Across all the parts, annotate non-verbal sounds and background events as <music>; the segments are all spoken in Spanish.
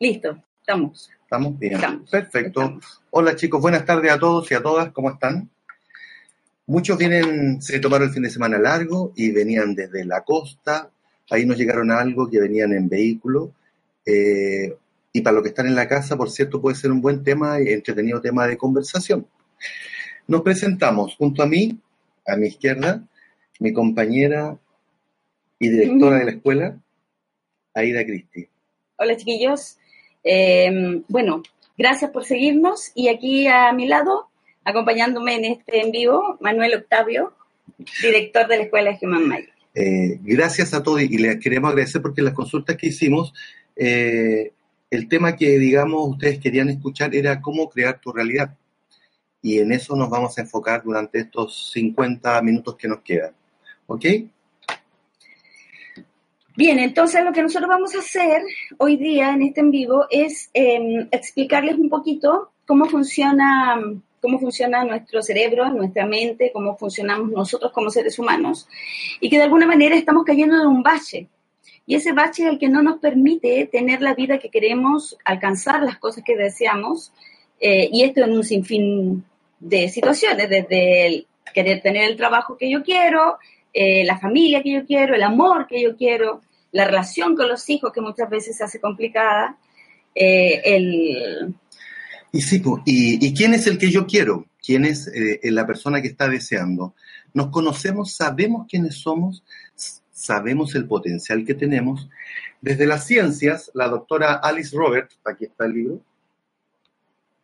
Listo, estamos. ¿Estamos bien? Estamos. Perfecto. Estamos. Hola chicos, buenas tardes a todos y a todas, ¿cómo están? Muchos vienen, se tomaron el fin de semana largo y venían desde la costa, ahí nos llegaron a algo que venían en vehículo. eh, y para los que están en la casa, por cierto, puede ser un buen tema y entretenido tema de conversación. Nos presentamos junto a mí, a mi izquierda, mi compañera y directora de la escuela, Aida Cristi. Hola chiquillos. Eh, bueno, gracias por seguirnos y aquí a mi lado, acompañándome en este en vivo, Manuel Octavio, director de la Escuela de Human Maya. Eh, gracias a todos y les queremos agradecer porque las consultas que hicimos, eh, el tema que, digamos, ustedes querían escuchar era cómo crear tu realidad. Y en eso nos vamos a enfocar durante estos 50 minutos que nos quedan. ¿Ok? Bien, entonces lo que nosotros vamos a hacer hoy día en este en vivo es eh, explicarles un poquito cómo funciona, cómo funciona nuestro cerebro, nuestra mente, cómo funcionamos nosotros como seres humanos y que de alguna manera estamos cayendo en un bache. Y ese bache es el que no nos permite tener la vida que queremos, alcanzar las cosas que deseamos, eh, y esto en un sinfín de situaciones, desde el querer tener el trabajo que yo quiero, eh, la familia que yo quiero, el amor que yo quiero, la relación con los hijos que muchas veces se hace complicada, eh, el... Y sí, y, quién es el que yo quiero? ¿Quién es eh, la persona que está deseando? Nos conocemos, sabemos quiénes somos, sabemos el potencial que tenemos. Desde las ciencias, la doctora Alice Robert, aquí está el libro,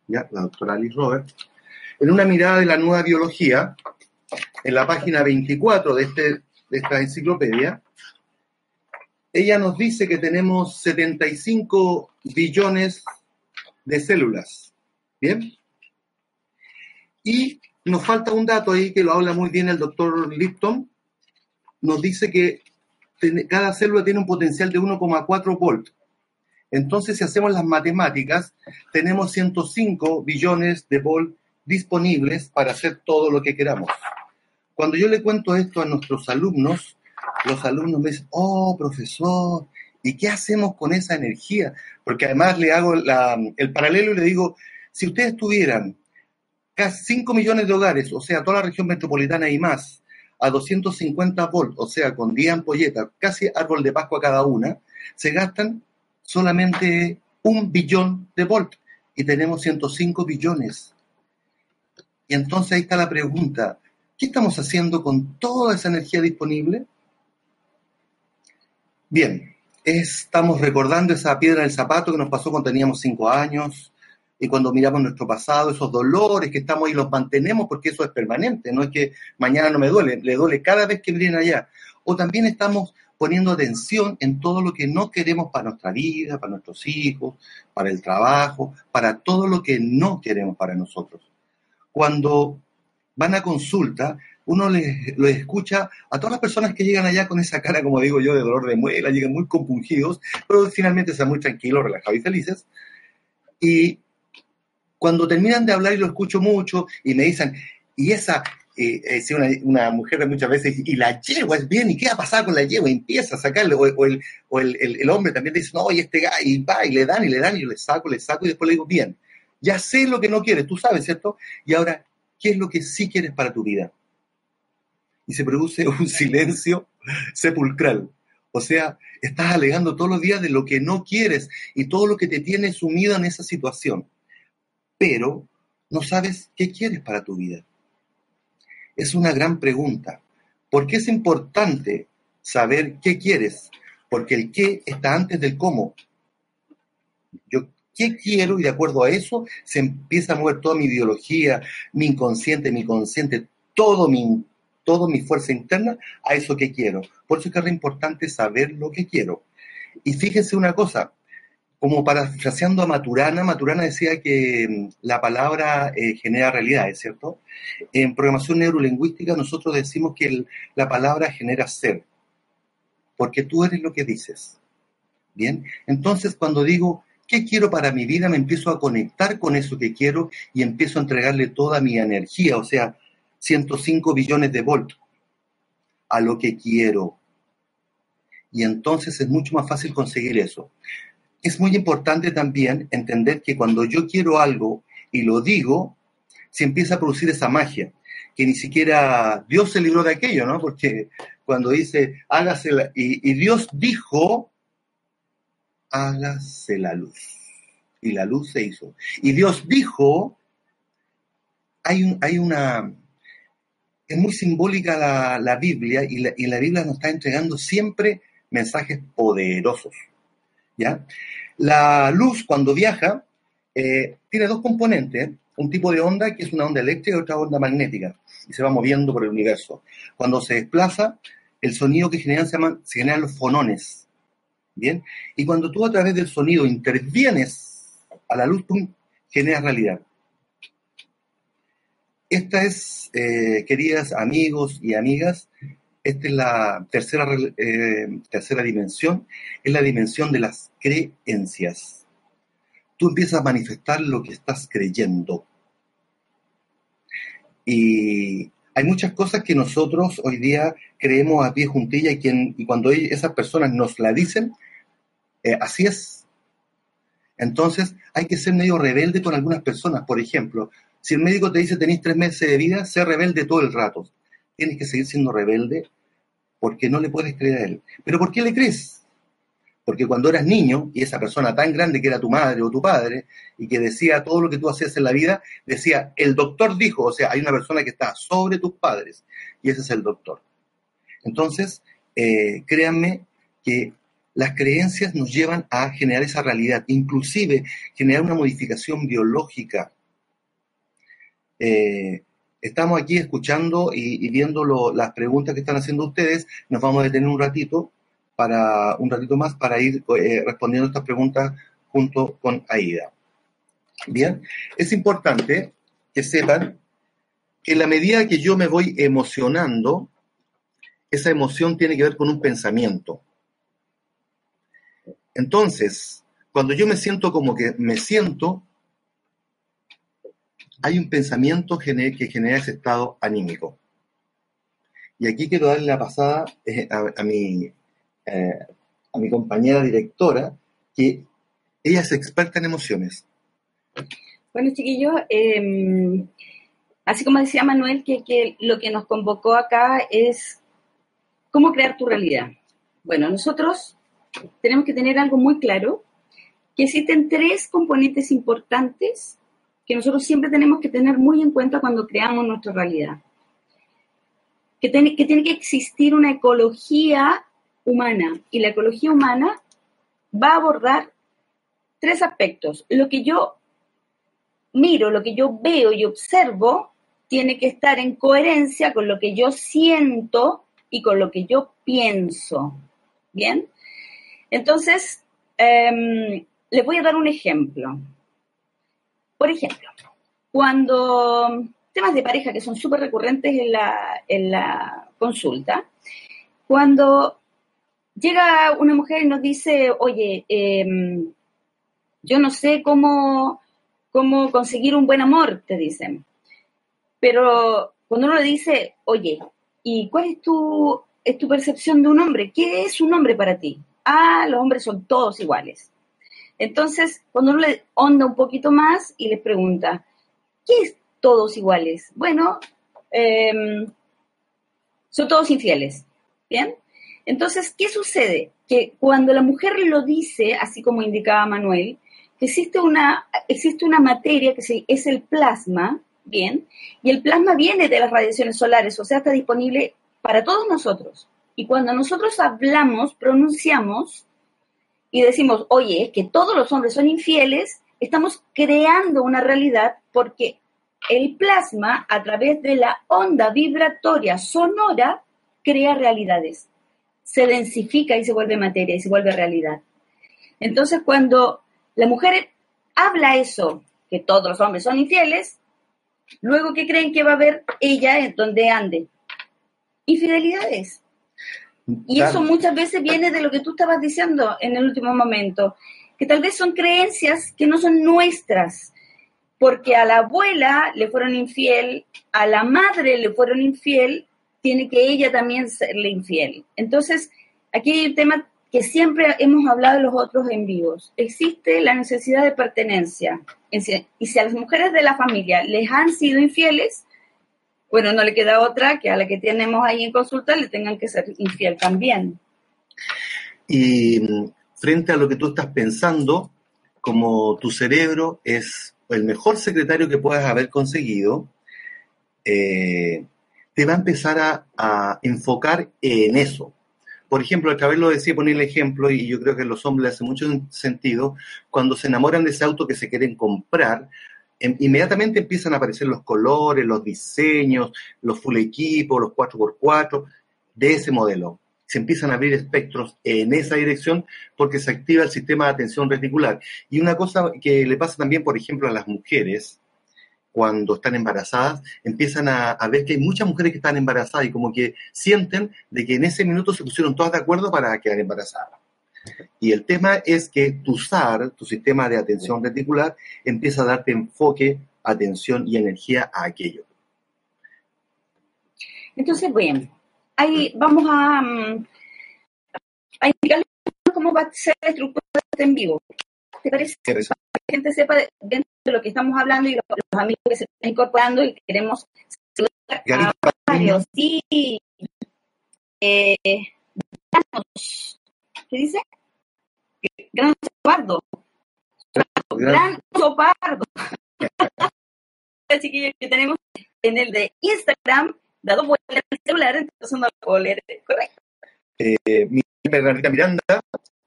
ya, la doctora Alice Robert, en una mirada de la nueva biología, en la página 24 de, este, de esta enciclopedia, ella nos dice que tenemos 75 billones de células. ¿Bien? Y nos falta un dato ahí que lo habla muy bien el doctor Lipton. Nos dice que cada célula tiene un potencial de 1,4 volt. Entonces, si hacemos las matemáticas, tenemos 105 billones de volt disponibles para hacer todo lo que queramos. Cuando yo le cuento esto a nuestros alumnos, los alumnos me dicen, oh, profesor, ¿y qué hacemos con esa energía? Porque además le hago el paralelo y le digo, si ustedes tuvieran casi 5 millones de hogares, o sea, toda la región metropolitana y más, a 250 volt, o sea, con 10 ampolletas, casi árbol de Pascua cada una, se gastan solamente un billón de volt y tenemos 105 billones. Y entonces ahí está la pregunta, ¿qué estamos haciendo con toda esa energía disponible? Bien, estamos recordando esa piedra del zapato que nos pasó cuando teníamos 5 años, y cuando miramos nuestro pasado, esos dolores que estamos ahí los mantenemos porque eso es permanente, no es que mañana no me duele, le duele cada vez que vienen allá. O también estamos poniendo atención en todo lo que no queremos para nuestra vida, para nuestros hijos, para el trabajo, para todo lo que no queremos para nosotros. Cuando van a consulta, uno les, les escucha a todas las personas que llegan allá con esa cara, como digo yo, de dolor de muela, llegan muy compungidos, pero finalmente están muy tranquilos, relajados y felices. Y cuando terminan de hablar y lo escucho mucho y me dicen, y esa, eh, eh, si una, una mujer muchas veces, y la yegua es bien, ¿y qué va a pasar con la yegua? Y empieza a sacarle, o, el, o el, el- hombre también dice, no, y este y va, y le dan, y le dan, y yo le saco, le saco, y después le digo, bien, ya sé lo que no quieres, tú sabes, ¿cierto? Y ahora, ¿qué es lo que sí quieres para tu vida? Y se produce <laughs> un silencio sepulcral. O sea, estás alegando todos los días de lo que no quieres y todo lo que te tiene sumido en esa situación pero no sabes qué quieres para tu vida. Es una gran pregunta. ¿Por qué es importante saber qué quieres? Porque el qué está antes del cómo. Yo qué quiero y de acuerdo a eso se empieza a mover toda mi ideología, mi inconsciente, mi consciente, todo mi, todo mi fuerza interna a eso que quiero. Por eso es que es re importante saber lo que quiero. Y fíjense una cosa, como parafraseando a Maturana, Maturana decía que mm, la palabra eh, genera realidades, ¿cierto? En programación neurolingüística nosotros decimos que la palabra genera ser, porque tú eres lo que dices. Bien, entonces cuando digo, ¿qué quiero para mi vida? Me empiezo a conectar con eso que quiero y empiezo a entregarle toda mi energía, o sea, 105 billones de voltios a lo que quiero. Y entonces es mucho más fácil conseguir eso es muy importante también entender que cuando yo quiero algo y lo digo, se empieza a producir esa magia, que ni siquiera Dios se libró de aquello, ¿no? Porque cuando dice, hágase y, Dios dijo, hágase la luz. Y la luz se hizo. Y Dios dijo, hay, un, hay una, es muy simbólica la, la Biblia y la, y la Biblia nos está entregando siempre mensajes poderosos. ¿ya? La luz, cuando viaja, eh, tiene dos componentes, un tipo de onda que es una onda eléctrica y otra onda magnética, y se va moviendo por el universo. Cuando se desplaza, el sonido que generan se, llaman, se generan los fonones, ¿bien? Y cuando tú a través del sonido intervienes a la luz, ¡pum!, generas realidad. Esta es, eh, queridas amigos y amigas, esta es la tercera, eh, tercera dimensión, es la dimensión de las creencias. Tú empiezas a manifestar lo que estás creyendo. Y hay muchas cosas que nosotros hoy día creemos a pie juntilla y, quien, y cuando esas personas nos la dicen, eh, así es. Entonces hay que ser medio rebelde con algunas personas. Por ejemplo, si el médico te dice tenéis tres meses de vida, sé rebelde todo el rato. Tienes que seguir siendo rebelde porque no le puedes creer a él. ¿Pero por qué le crees? Porque cuando eras niño y esa persona tan grande que era tu madre o tu padre y que decía todo lo que tú hacías en la vida, decía, el doctor dijo, o sea, hay una persona que está sobre tus padres y ese es el doctor. Entonces, eh, créanme que las creencias nos llevan a generar esa realidad, inclusive generar una modificación biológica. Eh, estamos aquí escuchando y, viendo las preguntas que están haciendo ustedes. Nos vamos a detener un ratito para un ratito más para ir eh, respondiendo estas preguntas junto con Aida. Bien, es importante que sepan que en la medida que yo me voy emocionando, esa emoción tiene que ver con un pensamiento. Entonces, cuando yo me siento como que me siento, hay un pensamiento que genera ese estado anímico. Y aquí quiero darle la pasada eh, a, mi, eh, a mi compañera directora, que ella es experta en emociones. Bueno, chiquillos, em, así como decía Manuel, que, que lo que nos convocó acá es cómo crear tu realidad. Bueno, nosotros tenemos que tener algo muy claro, que existen tres componentes importantes que nosotros siempre tenemos que tener muy en cuenta cuando creamos nuestra realidad. Que, tiene que existir una ecología humana y la ecología humana va a abordar tres aspectos. Lo que yo miro, lo que yo veo y observo, tiene que estar en coherencia con lo que yo siento y con lo que yo pienso. ¿Bien? Entonces, em, les voy a dar un ejemplo. Por ejemplo, cuando temas de pareja que son súper recurrentes en la, en la consulta, cuando llega una mujer y nos dice, oye, em, yo no sé cómo, cómo conseguir un buen amor, te dicen. Pero cuando uno le dice, oye, ¿y cuál es tu, es tu percepción de un hombre? ¿Qué es un hombre para ti? Ah, los hombres son todos iguales. Entonces, cuando uno le onda un poquito más y les pregunta, ¿qué es todos iguales? Bueno, em, son todos infieles. ¿Bien? Entonces, ¿qué sucede? Que cuando la mujer lo dice, así como indicaba Manuel, que existe una, existe una materia que es el plasma, ¿bien? Y el plasma viene de las radiaciones solares, o sea, está disponible para todos nosotros. Y cuando nosotros hablamos, pronunciamos, y decimos, oye, es que todos los hombres son infieles, estamos creando una realidad porque el plasma, a través de la onda vibratoria sonora, crea realidades. Se densifica y se vuelve materia y se vuelve realidad. Entonces, cuando La mujer habla eso, que todos los hombres son infieles, luego ¿qué creen que va a haber ella en donde ande? Infidelidades. Y eso muchas veces viene de lo que tú estabas diciendo en el último momento, que tal vez son creencias que no son nuestras, porque a la abuela le fueron infiel, a la madre le fueron infiel, tiene que ella también serle infiel. Entonces, aquí hay un tema que siempre hemos hablado los otros en vivos. Existe la necesidad de pertenencia. Y si a las mujeres de la familia les han sido infieles, bueno, no le queda otra que a la que tenemos ahí en consulta le tengan que ser infiel también. Y mm, frente a lo que tú estás pensando, como tu cerebro es el mejor secretario que puedas haber conseguido, eh, te va a empezar a, enfocar en eso. Por ejemplo, el cabello lo decía, poner el ejemplo, y yo creo que a los hombres hace mucho sentido, cuando se enamoran de ese auto que se quieren comprar, Em, inmediatamente empiezan a aparecer los colores, los diseños, los full equipos, los 4x4 de ese modelo. Se empiezan a abrir espectros en esa dirección porque se activa el sistema de atención reticular. Y una cosa que le pasa también, por ejemplo, a las mujeres, cuando están embarazadas, empiezan a, ver que hay muchas mujeres que están embarazadas y como que sienten de que en ese minuto se pusieron todas de acuerdo para quedar embarazadas. Y el tema es que tu SAR, tu sistema de atención reticular, empieza a darte enfoque, atención y energía a aquello. Entonces, bueno, ahí vamos a, mm, a indicarles cómo va a ser la estructura este en vivo. ¿Te parece? Que la gente sepa dentro de lo que estamos hablando y los, los amigos que se están incorporando y queremos saludar a varios. Sí. Eh, ¿Qué dice? Gran Sopardo. Gran Sopardo. <laughs> Chiquillos que tenemos en el de Instagram, dado vuelta el celular, entonces no lo puedo leer correcto. Eh, mi Bernardita Miranda,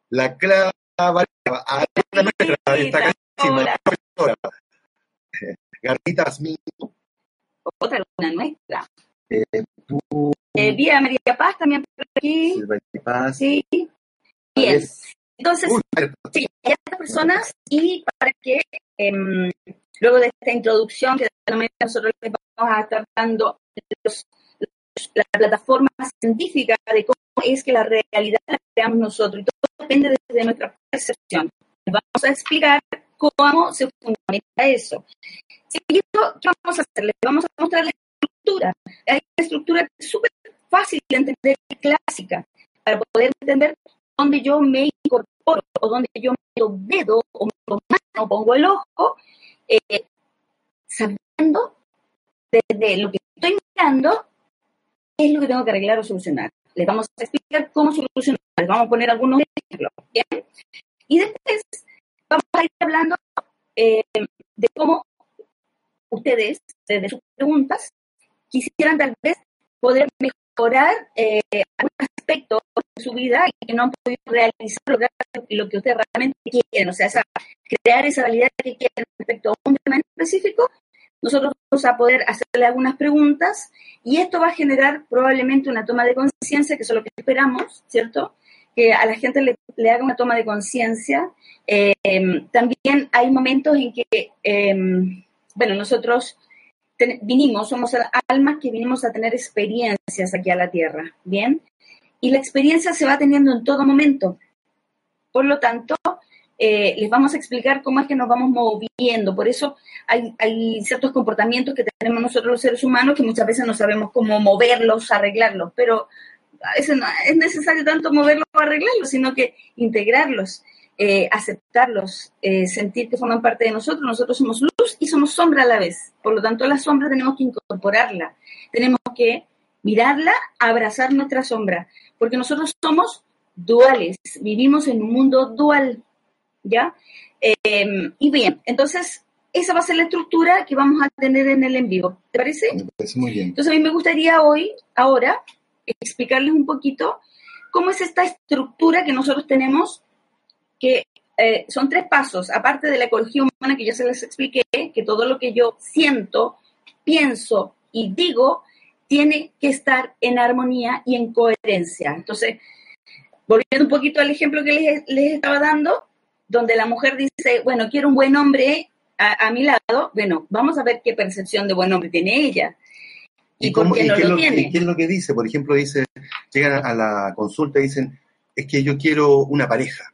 la clava, a la nuestra, está profesora. Garritas mío. Otra una nuestra. Eh, tú, eh, Vía María Paz también por aquí. Paz. Sí. Bien. Entonces, sí, otras personas y para que eh, luego de esta introducción que nosotros les vamos a estar dando la plataforma científica de cómo es que la realidad la creamos nosotros y todo depende de, nuestra percepción. Vamos a explicar cómo se fundamenta eso. Seguido, ¿qué vamos a hacer? Les vamos a mostrar la estructura. Una estructura súper fácil de entender y clásica para poder entender donde yo me incorporo o donde yo meto dedo o meto mano, pongo el ojo, eh, sabiendo desde lo que estoy mirando qué es lo que tengo que arreglar o solucionar. Les vamos a explicar cómo solucionar, les vamos a poner algunos ejemplos. ¿bien? Y después vamos a ir hablando eh, de cómo ustedes, desde sus preguntas, quisieran tal vez poder mejorar eh, algún aspecto de su vida y que no han podido realizar lo que ustedes realmente quieren, o sea, esa, crear esa realidad que quieren respecto a un tema específico, nosotros vamos a poder hacerle algunas preguntas y esto va a generar probablemente una toma de conciencia, que es lo que esperamos, ¿cierto? Que a la gente le, haga una toma de conciencia. Eh, también hay momentos en que, eh, bueno, nosotros vinimos, somos almas que vinimos a tener experiencias aquí a la Tierra, ¿bien? Y la experiencia se va teniendo en todo momento. Por lo tanto, eh, les vamos a explicar cómo es que nos vamos moviendo. Por eso hay, ciertos comportamientos que tenemos nosotros los seres humanos que muchas veces no sabemos cómo moverlos, arreglarlos, pero a veces no es necesario tanto moverlos o arreglarlos, sino que integrarlos eh, aceptarlos, eh, sentir que forman parte de nosotros. Nosotros somos luz y somos sombra a la vez. Por lo tanto, la sombra tenemos que incorporarla. Tenemos que mirarla, abrazar nuestra sombra, porque nosotros somos duales, vivimos en un mundo dual, ¿ya? Eh, y bien, entonces, esa va a ser la estructura que vamos a tener en el en vivo. ¿Te parece? Me parece muy bien. Entonces, a mí me gustaría hoy, ahora, explicarles un poquito cómo es esta estructura que nosotros tenemos que eh, son tres pasos, aparte de la ecología humana que ya se les expliqué, que todo lo que yo siento, pienso y digo tiene que estar en armonía y en coherencia. Entonces, volviendo un poquito al ejemplo que les, les estaba dando, donde la mujer dice, bueno, quiero un buen hombre a, mi lado, bueno, vamos a ver qué percepción de buen hombre tiene ella. ¿Y, por qué no lo, tiene? ¿Qué es lo que dice? Por ejemplo, dice, llegan a la consulta y dicen, es que yo quiero una pareja.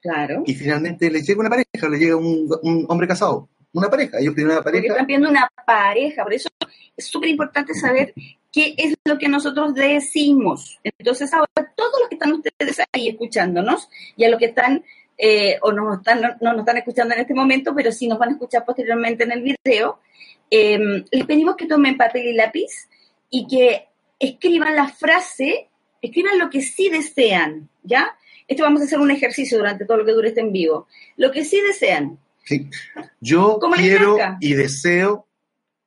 Claro. Y finalmente le llega una pareja, le llega un, hombre casado, una pareja, ellos piden una pareja. Porque están pidiendo una pareja, por eso es súper importante saber qué es lo que nosotros decimos. Entonces ahora todos los que están ustedes ahí escuchándonos y a los que están eh, o no, están, no, nos están escuchando en este momento, pero sí nos van a escuchar posteriormente en el video, em, les pedimos que tomen papel y lápiz y que escriban la frase, escriban lo que sí desean, ¿ya? Esto vamos a hacer un ejercicio durante todo lo que dure este en vivo. Lo que sí desean. Sí. Yo quiero y deseo.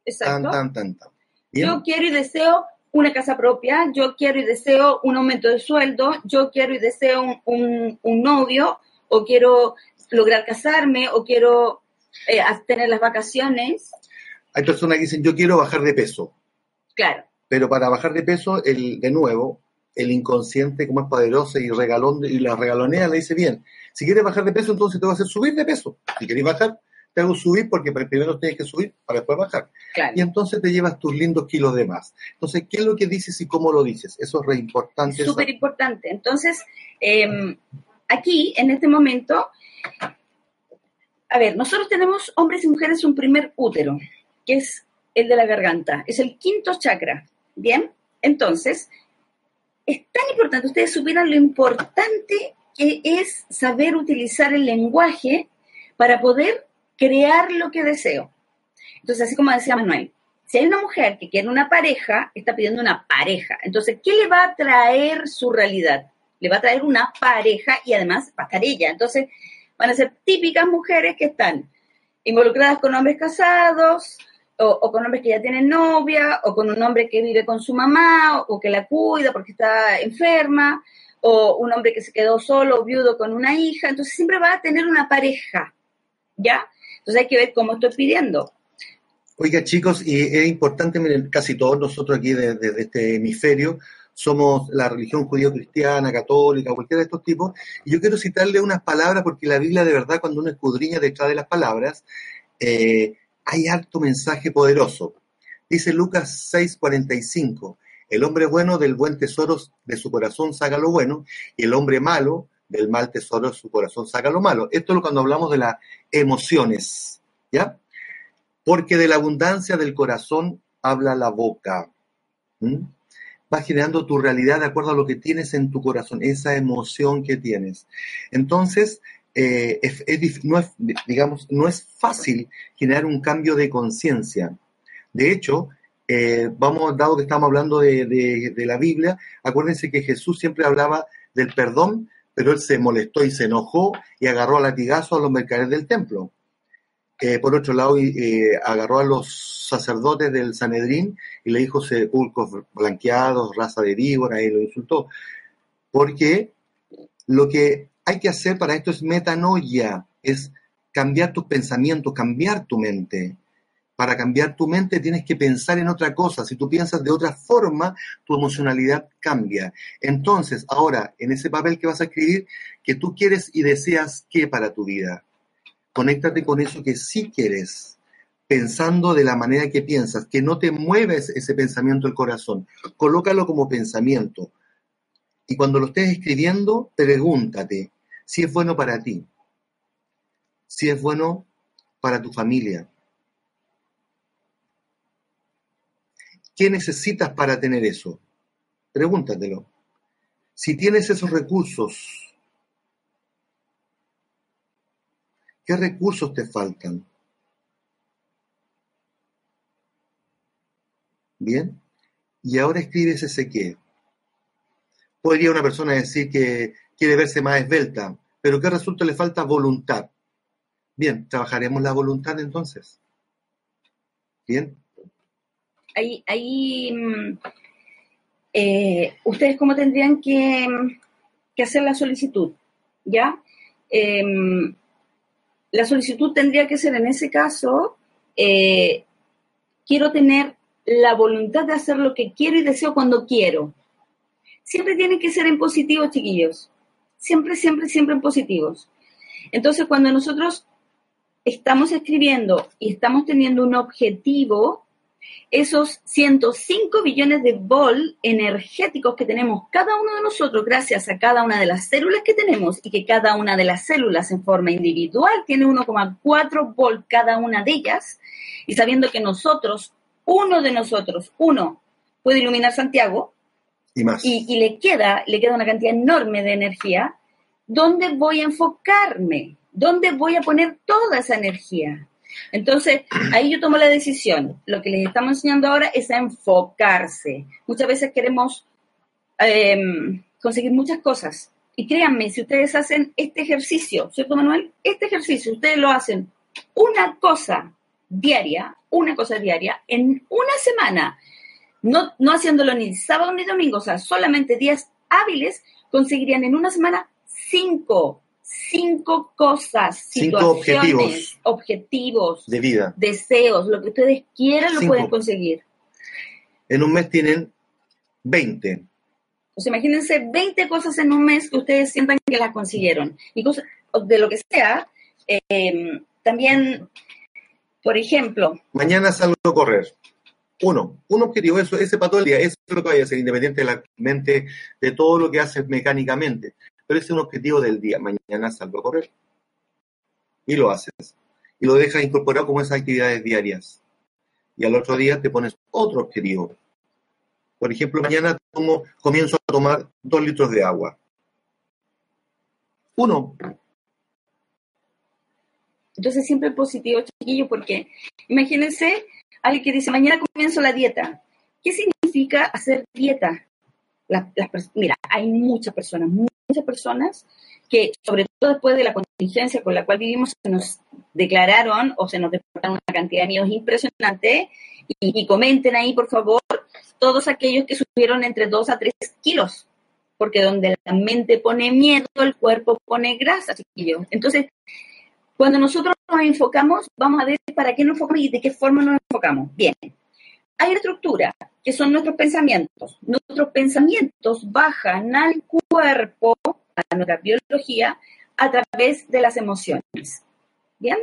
Exacto. Tan, tan, tan, Yo quiero y deseo una casa propia, yo quiero y deseo un aumento de sueldo, yo quiero y deseo un, un novio, o quiero lograr casarme, o quiero eh, tener las vacaciones. Hay personas que dicen, yo quiero bajar de peso. Claro. Pero para bajar de peso, el, de nuevo, el inconsciente, como es poderoso y regalón y la regalonea, le dice bien, si quieres bajar de peso, entonces te voy a hacer subir de peso. Si quieres bajar, te hago subir porque primero tienes que subir para después bajar. Y entonces te llevas tus lindos kilos de más. Entonces, ¿qué es lo que dices y cómo lo dices? Eso es re importante. Súper importante. Entonces, eh, aquí, en este momento, a ver, nosotros tenemos hombres y mujeres un primer útero, que es el de la garganta, es el quinto chakra, ¿bien? Entonces, es tan importante, ustedes supieran lo importante que es saber utilizar el lenguaje para poder crear lo que deseo. Entonces, así como decía Manuel, si hay una mujer que quiere una pareja, está pidiendo una pareja. Entonces, ¿qué le va a traer su realidad? Le va a traer una pareja y además va a estar ella. Entonces, van a ser típicas mujeres que están involucradas con hombres casados, o, con hombres que ya tienen novia, o con un hombre que vive con su mamá, o, que la cuida porque está enferma, o un hombre que se quedó solo, viudo con una hija. Entonces, siempre va a tener una pareja, ¿ya? Entonces, hay que ver cómo estoy pidiendo. Oiga, chicos, y es importante, miren, casi todos nosotros aquí de, de este hemisferio, somos la religión judío-cristiana, católica, cualquiera de estos tipos. Y yo quiero citarle unas palabras porque la Biblia de verdad cuando uno escudriña detrás de las palabras, eh, hay alto mensaje poderoso. Dice Lucas 6:45, el hombre bueno del buen tesoro de su corazón saca lo bueno y el hombre malo del mal tesoro de su corazón saca lo malo. Esto es cuando hablamos de las emociones, ¿ya? Porque de la abundancia del corazón habla la boca vas generando tu realidad de acuerdo a lo que tienes en tu corazón, esa emoción que tienes. Entonces, eh, no, es, digamos, no es fácil generar un cambio de conciencia. De hecho, eh, vamos, dado que estamos hablando de, la Biblia, acuérdense que Jesús siempre hablaba del perdón, pero él se molestó y se enojó y agarró a latigazo a los mercaderes del templo. Eh, por otro lado, agarró a los sacerdotes del Sanedrín y le dijo sepulcros blanqueados, raza de víbora, y lo insultó. Porque lo que hay que hacer para esto es metanoia, es cambiar tus pensamientos, cambiar tu mente. Para cambiar tu mente tienes que pensar en otra cosa. Si tú piensas de otra forma, tu emocionalidad cambia. Entonces, ahora, en ese papel que vas a escribir, que tú quieres y deseas qué para tu vida conéctate con eso que sí quieres, pensando de la manera que piensas, que no te mueves ese pensamiento del corazón. Colócalo como pensamiento. Y cuando lo estés escribiendo, pregúntate si es bueno para ti, si es bueno para tu familia. ¿Qué necesitas para tener eso? Pregúntatelo. Si tienes esos recursos, ¿Qué recursos te faltan? Bien, y ahora escribes ese qué. Podría una persona decir que quiere verse más esbelta, pero ¿qué resulta? Le falta voluntad. Bien, trabajaremos la voluntad entonces. Bien. Ahí, ahí mm, eh, ustedes cómo tendrían que, que, hacer la solicitud, ¿ya? Em, la solicitud tendría que ser en ese caso, eh, quiero tener la voluntad de hacer lo que quiero y deseo cuando quiero. Siempre tiene que ser en positivos, chiquillos. Siempre, siempre, siempre en positivos. Entonces, cuando nosotros estamos escribiendo y estamos teniendo un objetivo, esos 105 billones de volt energéticos que tenemos cada uno de nosotros gracias a cada una de las células que tenemos y que cada una de las células en forma individual tiene 1,4 volt cada una de ellas y sabiendo que nosotros, uno de nosotros, uno, puede iluminar Santiago y, más. y, y le, queda, le queda una cantidad enorme de energía, ¿dónde voy a enfocarme? ¿Dónde voy a poner toda esa energía? Entonces, ahí yo tomo la decisión. Lo que les estamos enseñando ahora es a enfocarse. Muchas veces queremos eh, conseguir muchas cosas. Y créanme, si ustedes hacen este ejercicio, ¿cierto, Manuel? Este ejercicio, ustedes lo hacen una cosa diaria, una cosa diaria, en una semana, no, no haciéndolo ni sábado ni domingo, o sea, solamente días hábiles, conseguirían en una semana cinco cinco cosas, cinco objetivos, objetivos de vida, deseos, lo que ustedes quieran lo pueden conseguir. En un mes tienen 20. Pues imagínense 20 cosas en un mes que ustedes sientan que las consiguieron. Y cosas, de lo que sea, eh, también, por ejemplo. Mañana salgo a correr. Uno, un objetivo, eso, ese para todo el día, eso es lo que vaya a ser, independiente de la mente, de todo lo que haces mecánicamente pero ese es un objetivo del día. Mañana salgo a correr. Y lo haces. Y lo dejas incorporado como esas actividades diarias. Y al otro día te pones otro objetivo. Por ejemplo, mañana tomo, comienzo a tomar dos litros de agua. Uno. Entonces siempre positivo, chiquillo, porque imagínense alguien que dice, mañana comienzo la dieta. ¿Qué significa hacer dieta? mira, hay muchas personas, personas que, sobre todo después de la contingencia con la cual vivimos, se nos declararon o se nos deportaron una cantidad de miedos impresionante. Y, comenten ahí, por favor, todos aquellos que subieron entre 2 a 3 kilos, porque donde la mente pone miedo, el cuerpo pone grasa, chiquillos. Entonces, cuando nosotros nos enfocamos, vamos a ver para qué nos enfocamos y de qué forma nos enfocamos. Bien, hay estructura que son nuestros pensamientos. Nuestros pensamientos bajan al cuerpo, a nuestra biología, a través de las emociones. ¿Bien?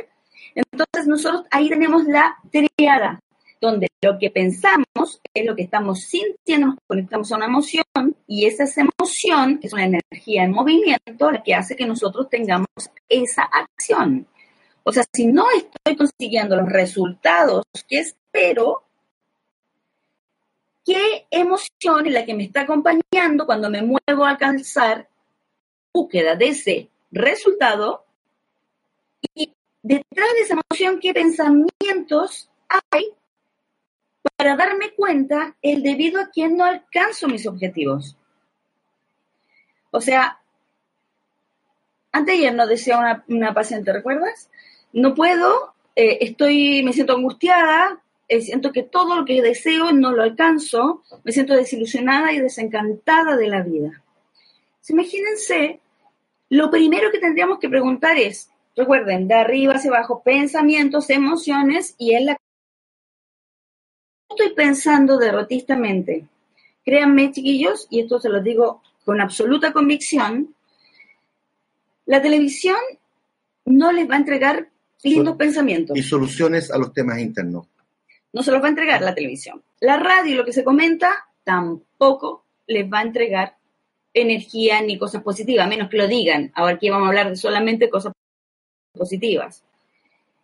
Entonces nosotros ahí tenemos la triada, donde lo que pensamos es lo que estamos sintiendo, nos conectamos a una emoción y esa es emoción, es una energía en movimiento, la que hace que nosotros tengamos esa acción. O sea, si no estoy consiguiendo los resultados que espero, qué emoción es la que me está acompañando cuando me muevo a alcanzar búsqueda de ese resultado y detrás de esa emoción qué pensamientos hay para darme cuenta el debido a quien no alcanzo mis objetivos. O sea, antes ayer nos decía una, paciente, ¿recuerdas? No puedo, eh, estoy, me siento angustiada, eh, siento que todo lo que deseo no lo alcanzo, me siento desilusionada y desencantada de la vida. imagínense, lo primero que tendríamos que preguntar es, recuerden, de arriba hacia abajo, pensamientos, emociones y en la... Estoy pensando derrotistamente. Créanme, chiquillos, y esto se lo digo con absoluta convicción, la televisión no les va a entregar lindos pensamientos. Y soluciones a los temas internos no se los va a entregar la televisión. La radio, lo que se comenta, tampoco les va a entregar energía ni cosas positivas, a menos que lo digan. Ahora aquí vamos a hablar de solamente cosas positivas.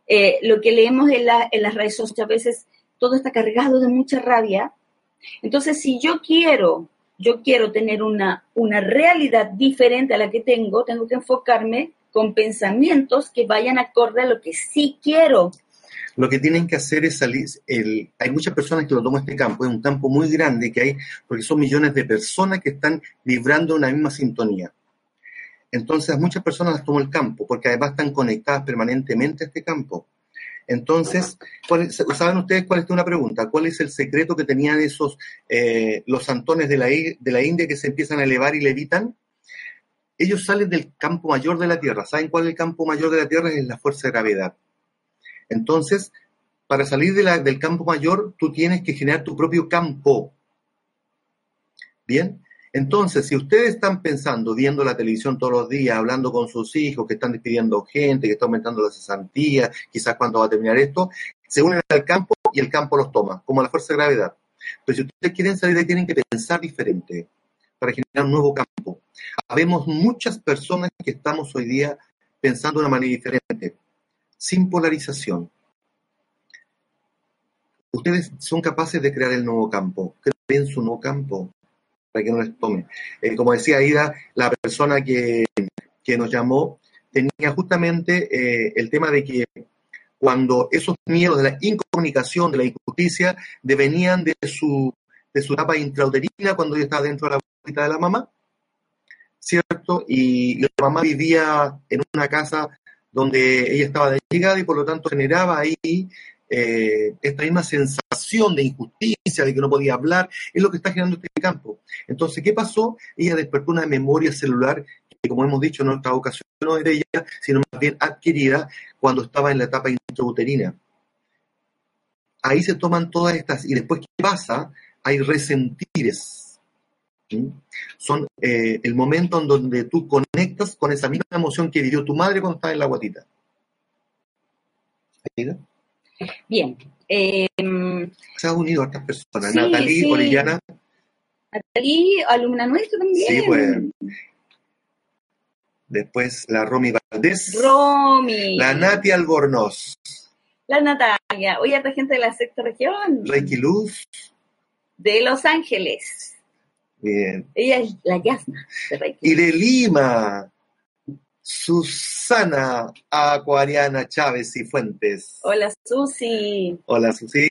Eh, lo que leemos en, las redes sociales muchas veces, todo está cargado de mucha rabia. Entonces, si yo quiero, yo quiero tener una, una realidad diferente a la que tengo, tengo que enfocarme con pensamientos que vayan acorde a lo que sí quiero lo que tienen que hacer es salir, hay muchas personas que lo toman este campo, es un campo muy grande que hay, porque son millones de personas que están vibrando una misma sintonía. Entonces, muchas personas las toman el campo, porque además están conectadas permanentemente a este campo. Entonces, ¿saben ustedes cuál es una pregunta? ¿Cuál es el secreto que tenían esos, eh, los santones de la, de la India que se empiezan a elevar y levitan? Ellos salen del campo mayor de la Tierra. ¿Saben cuál es el campo mayor de la Tierra? Es la fuerza de gravedad. Entonces, para salir del campo mayor, tú tienes que generar tu propio campo. Bien, Entonces, si ustedes están pensando, viendo la televisión todos los días, hablando con sus hijos, que están despidiendo gente, que está aumentando la cesantía, quizás cuándo va a terminar esto, se unen al campo y el campo los toma, como la fuerza de gravedad. Pero si ustedes quieren salir de ahí, tienen que pensar diferente para generar un nuevo campo. Habemos muchas personas que estamos hoy día pensando de una manera diferente, sin polarización. Ustedes son capaces de crear el nuevo campo. Creen su nuevo campo para que no les tome. Eh, como decía Aida, la persona que, que nos llamó tenía justamente eh, el tema de que cuando esos miedos de la incomunicación, de la injusticia, devenían de su, de su etapa intrauterina cuando ella estaba dentro de la bolsita de la mamá, ¿cierto? Y la mamá vivía en una casa donde ella estaba de y por lo tanto generaba ahí eh, esta misma sensación de injusticia, de que no podía hablar, es lo que está generando este campo. Entonces, ¿qué pasó? Ella despertó una memoria celular que, como hemos dicho en otra ocasión, no era ella, sino más bien adquirida cuando estaba en la etapa intrauterina. Ahí se toman todas estas, y después, ¿qué pasa? Hay resentires. Son eh, el momento en donde tú conectas con esa misma emoción que vivió tu madre cuando estaba en la guatita. ¿Ahí Bien. Eh, Se han unido otras personas. Natalie, sí. Orellana. Natalie, alumna nuestra también. Sí, pues. Después la Romy Valdés. Romy. La Nati Albornoz. La Natalia. Oye, esta gente de la sexta región. Reiki Luz. De Los Ángeles. Bien. Ella es la Reiki. Y de Lima. Susana Acuariana Chávez y Fuentes. Hola, Susi. Hola, Susi.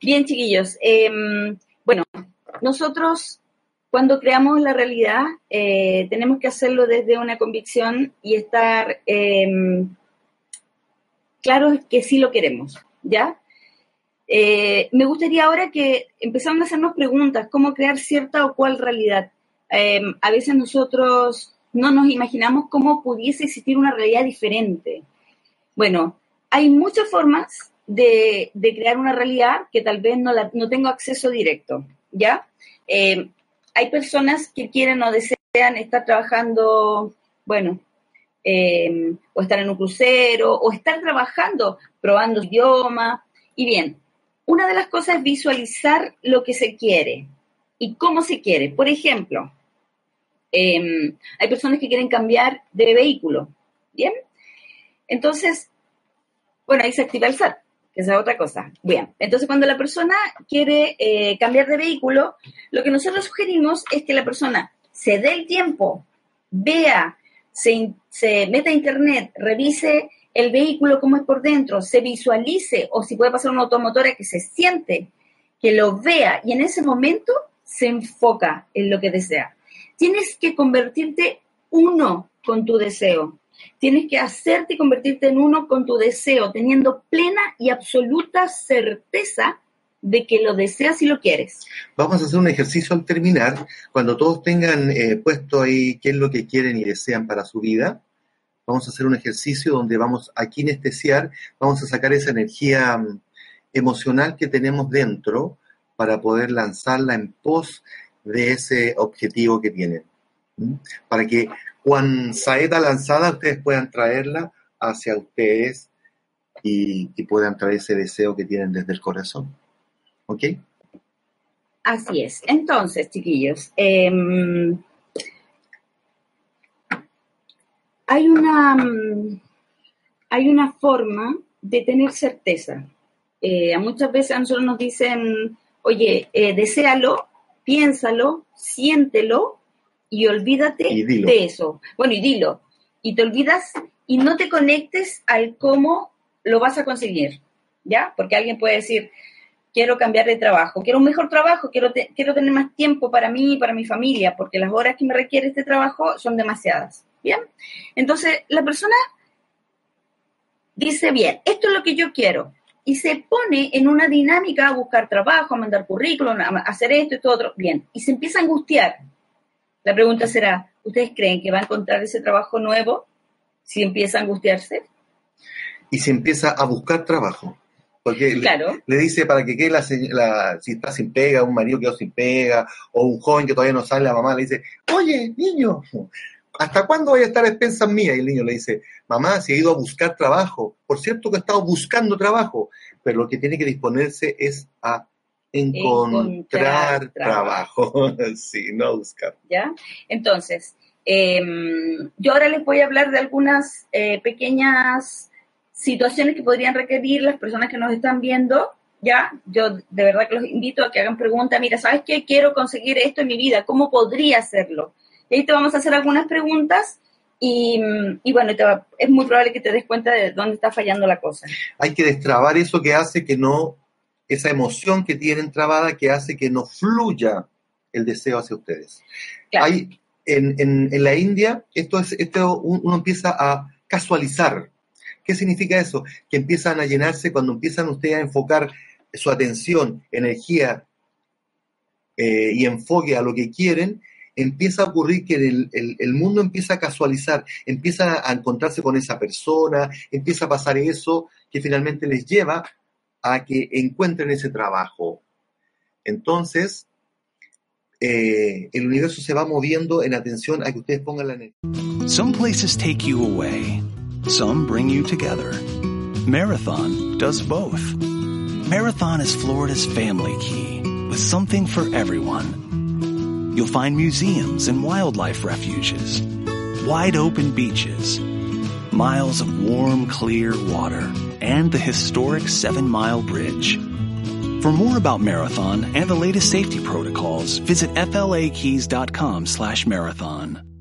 Bien, chiquillos. Eh, bueno, nosotros cuando creamos la realidad eh, tenemos que hacerlo desde una convicción y estar eh, claros que sí lo queremos, ¿ya? Eh, me gustaría ahora que empezamos a hacernos preguntas, cómo crear cierta o cual realidad. a veces nosotros no nos imaginamos cómo pudiese existir una realidad diferente. Bueno, hay muchas formas de, crear una realidad que tal vez no, tengo acceso directo, ¿ya? Eh, hay personas que quieren o desean estar trabajando, bueno, eh, o estar en un crucero, o estar trabajando, probando idioma. Y bien, una de las cosas es visualizar lo que se quiere y cómo se quiere. Por ejemplo, eh, hay personas que quieren cambiar de vehículo, ¿bien? Entonces, bueno, ahí se activa el SAT, que es otra cosa. Bien, entonces cuando la persona quiere eh, cambiar de vehículo, lo que nosotros sugerimos es que la persona se dé el tiempo, vea, se, se meta a internet, revise el vehículo cómo es por dentro, se visualice o si puede pasar una automotora que se siente, que lo vea y en ese momento se enfoca en lo que desea. Tienes que convertirte uno con tu deseo. Tienes que hacerte convertirte en uno con tu deseo, teniendo plena y absoluta certeza de que lo deseas y lo quieres. Vamos a hacer un ejercicio al terminar, cuando todos tengan eh, puesto ahí qué es lo que quieren y desean para su vida. Vamos a hacer un ejercicio donde vamos a kinestesiar, vamos a sacar esa energía um, emocional que tenemos dentro para poder lanzarla en pos de ese objetivo que tienen. Para que cuando saeta lanzada ustedes puedan traerla hacia ustedes y, y, puedan traer ese deseo que tienen desde el corazón. ¿Ok? Así es. Entonces, chiquillos, eh, hay una hay una forma de tener certeza. Eh, muchas veces a nosotros nos dicen, oye, eh, deséalo piénsalo, siéntelo y olvídate Y de eso. Bueno, y dilo. Y te olvidas y no te conectes al cómo lo vas a conseguir, ¿ya? Porque alguien puede decir, quiero cambiar de trabajo, quiero un mejor trabajo, quiero, te- quiero tener más tiempo para mí y para mi familia, porque las horas que me requiere este trabajo son demasiadas, ¿bien? Entonces, la persona dice, bien, esto es lo que yo quiero, y se pone en una dinámica a buscar trabajo, a mandar currículum, a hacer esto y todo otro, bien, y se empieza a angustiar. La pregunta será, ¿ustedes creen que va a encontrar ese trabajo nuevo si empieza a angustiarse? Y se empieza a buscar trabajo. Porque le, dice para que quede la, la, si está sin pega, un marido quedó sin pega, o un joven que todavía no sale, la mamá le dice, oye, niño, ¿hasta cuándo voy a estar a expensas mías? Y el niño le dice, mamá, si he ido a buscar trabajo, por cierto que he estado buscando trabajo, pero lo que tiene que disponerse es a encontrar, trabajo, <laughs> sí, no buscar. ¿Ya? Entonces, em, yo ahora les voy a hablar de algunas eh, pequeñas situaciones que podrían requerir las personas que nos están viendo. Ya, yo de verdad que los invito a que hagan preguntas. Mira, ¿sabes qué? Quiero conseguir esto en mi vida. ¿Cómo podría hacerlo? Y ahí te vamos a hacer algunas preguntas y, bueno, es muy probable que te des cuenta de dónde está fallando la cosa. Hay que destrabar eso que hace que no, esa emoción que tienen trabada que hace que no fluya el deseo hacia ustedes. Hay, en, en, la India, esto es, esto uno empieza a casualizar. ¿Qué significa eso? Que empiezan a llenarse cuando empiezan ustedes a enfocar su atención, energía eh, y enfoque a lo que quieren, empieza a ocurrir que el, el, mundo empieza a casualizar, empieza a encontrarse con esa persona, empieza a pasar eso que finalmente les lleva a que encuentren ese trabajo. Entonces, eh, el universo se va moviendo en atención a que ustedes pongan la energía. Some places take you away, some bring you together. Marathon does both. Marathon is Florida's family key, with something for everyone. You'll find museums and wildlife refuges, wide open beaches, miles of warm, clear water, and the historic Seven Mile Bridge. For more about Marathon and the latest safety protocols, visit flakeys.com slash marathon.